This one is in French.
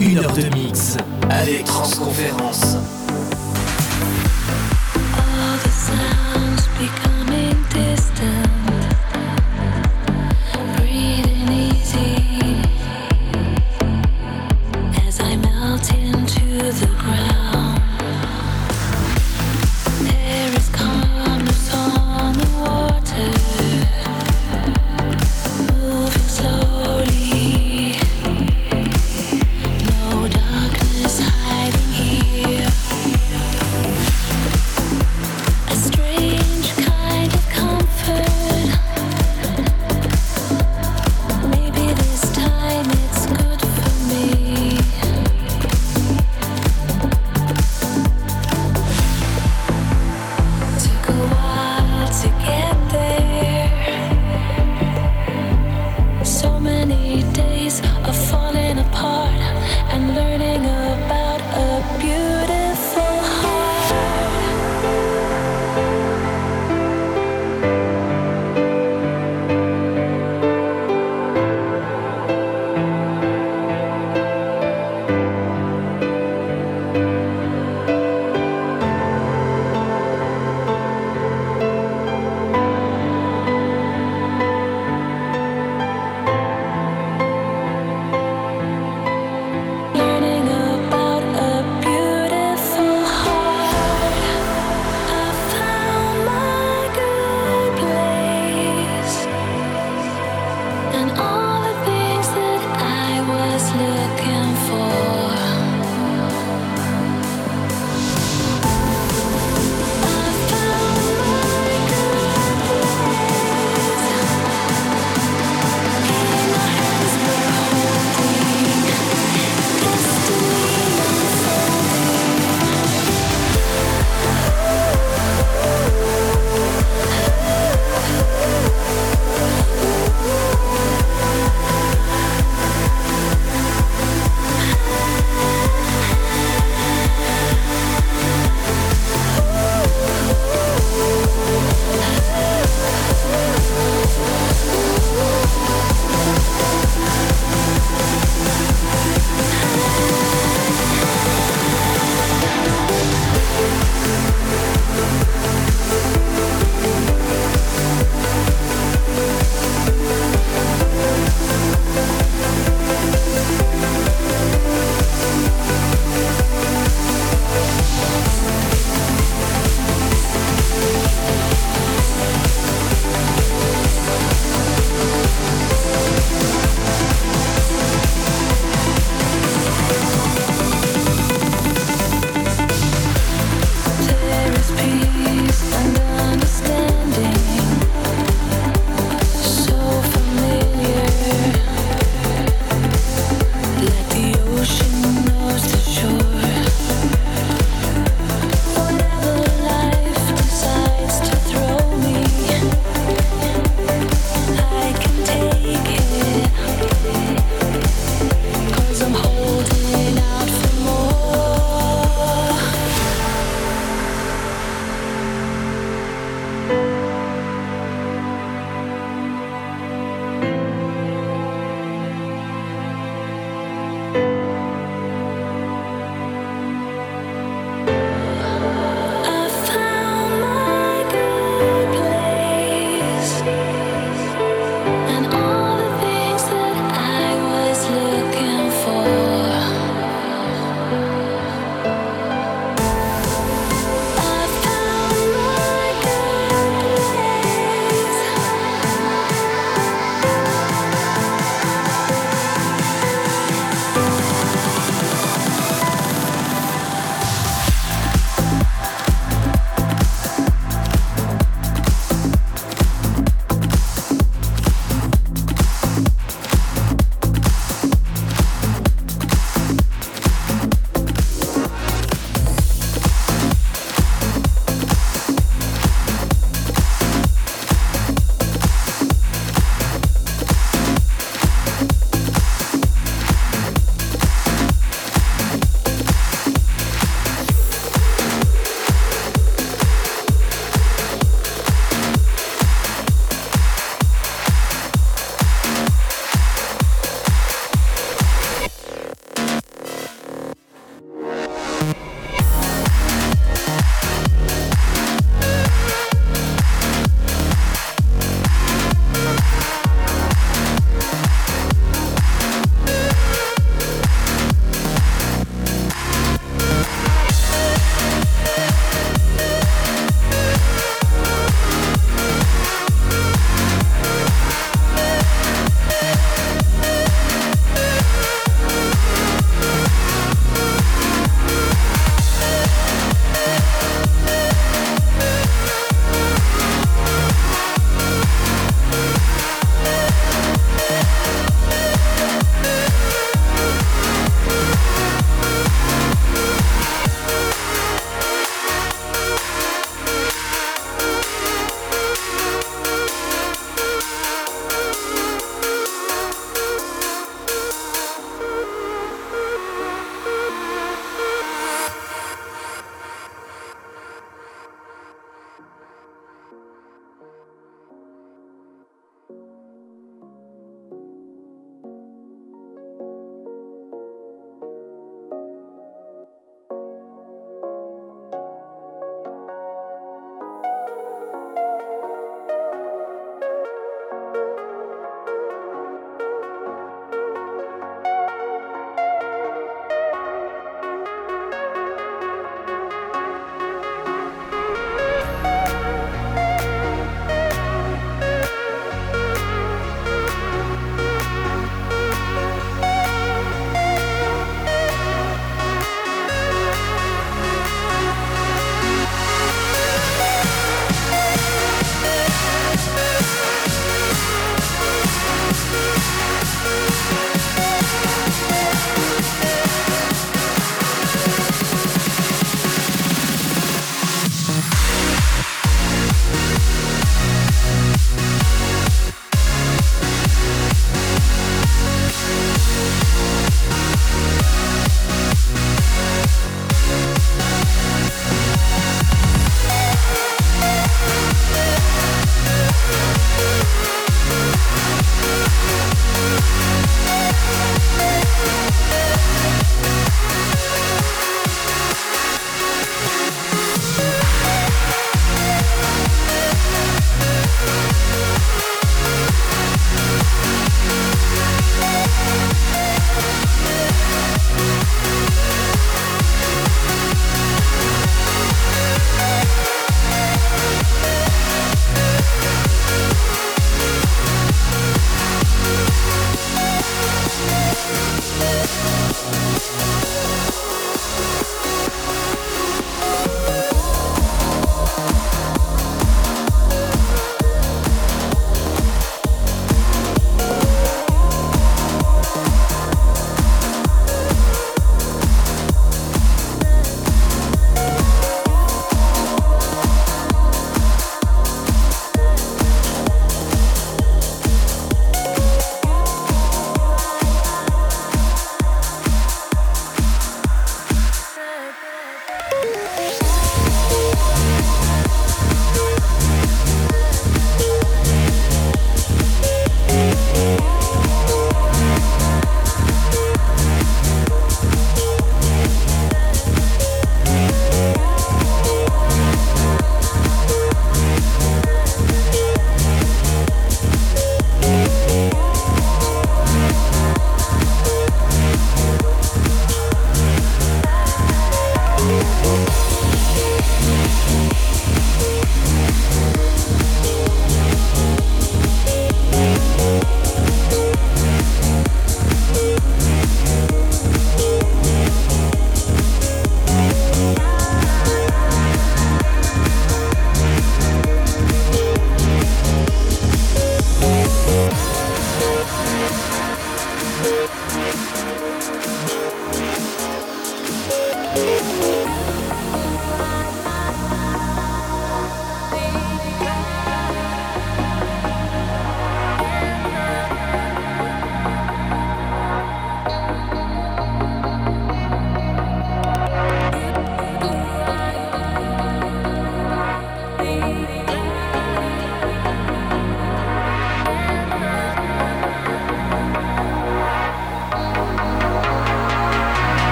Une heure de mix avec Transconférence.